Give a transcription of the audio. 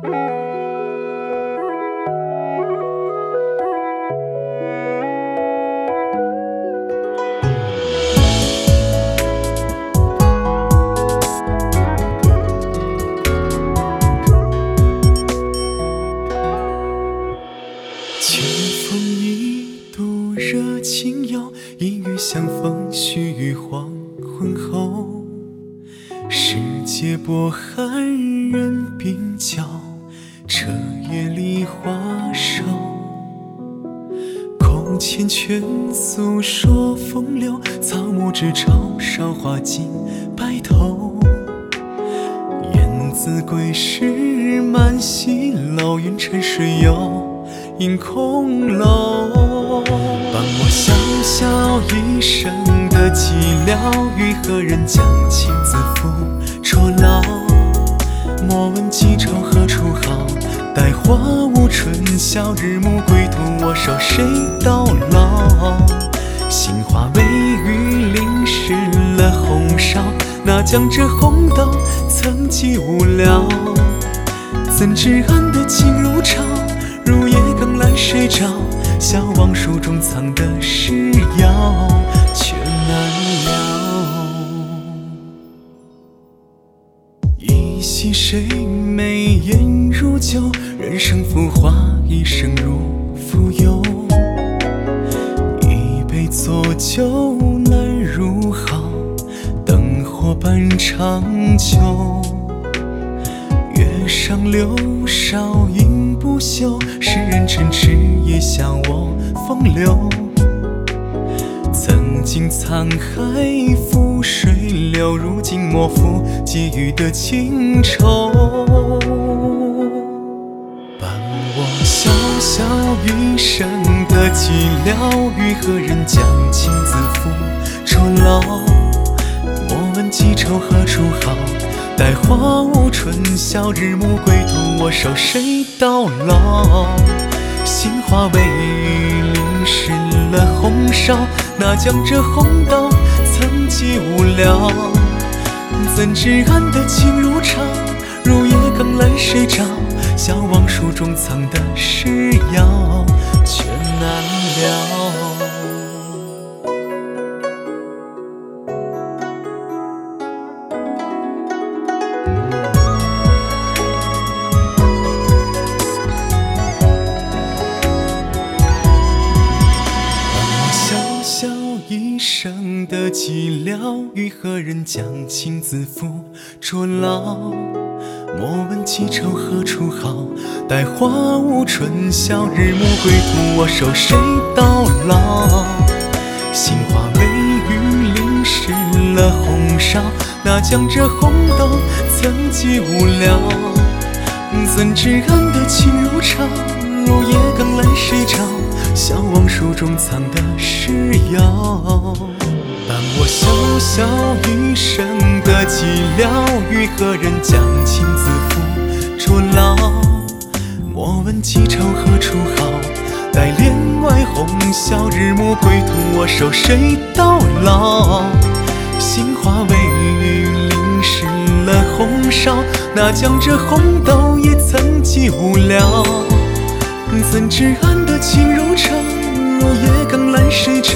清风一度热情有，一语相逢须于黄昏后。世界波寒人鬓角，彻夜梨花瘦。空缱绻诉说风流，草木知朝韶华尽白头。雁字归时满西楼，云沉水有。映空楼，伴我潇潇一生的寂寥，与何人将情字付绰牢？莫问几愁何，晓，日暮归途，我守谁到老？杏花微雨淋湿了红袄，那将这红豆曾记无聊？怎知暗的情如潮？入夜更阑睡着，笑望书中藏的诗谣，却难惜谁眉眼如旧？人生浮华，一生如浮游。一杯浊酒难入喉，灯火半长久。月上柳梢影不休。世人嗔痴，也笑我风流。沧海覆水流，如今莫负寄予的情愁。伴我潇潇一生的寂寥，与何人将情字付绰牢？莫问几愁何处好，待花无春晓，日暮归途，我守谁到老？杏花微雨淋湿了红烧，那江浙红豆曾记无聊？怎知暗的情如潮，入夜更阑睡着，笑望书中藏的诗谣，却难了。寂寥，与何人将情字付绰牢？莫问几愁何处好，待花无春晓，日暮归途，我守谁到老？杏花微雨淋湿了红袄，那将这红豆曾记无聊？怎知暗的情如潮，入夜更阑谁着。笑望书中藏的诗谣，伴我潇潇一生的寂寥，与何人将情字付绰牢？莫问几愁何处好，待帘外红晓，日暮归途，我守谁到老？杏花微雨淋湿了红袄，那将这红豆也曾记无聊？怎知暗的情如潮，入夜更阑睡着，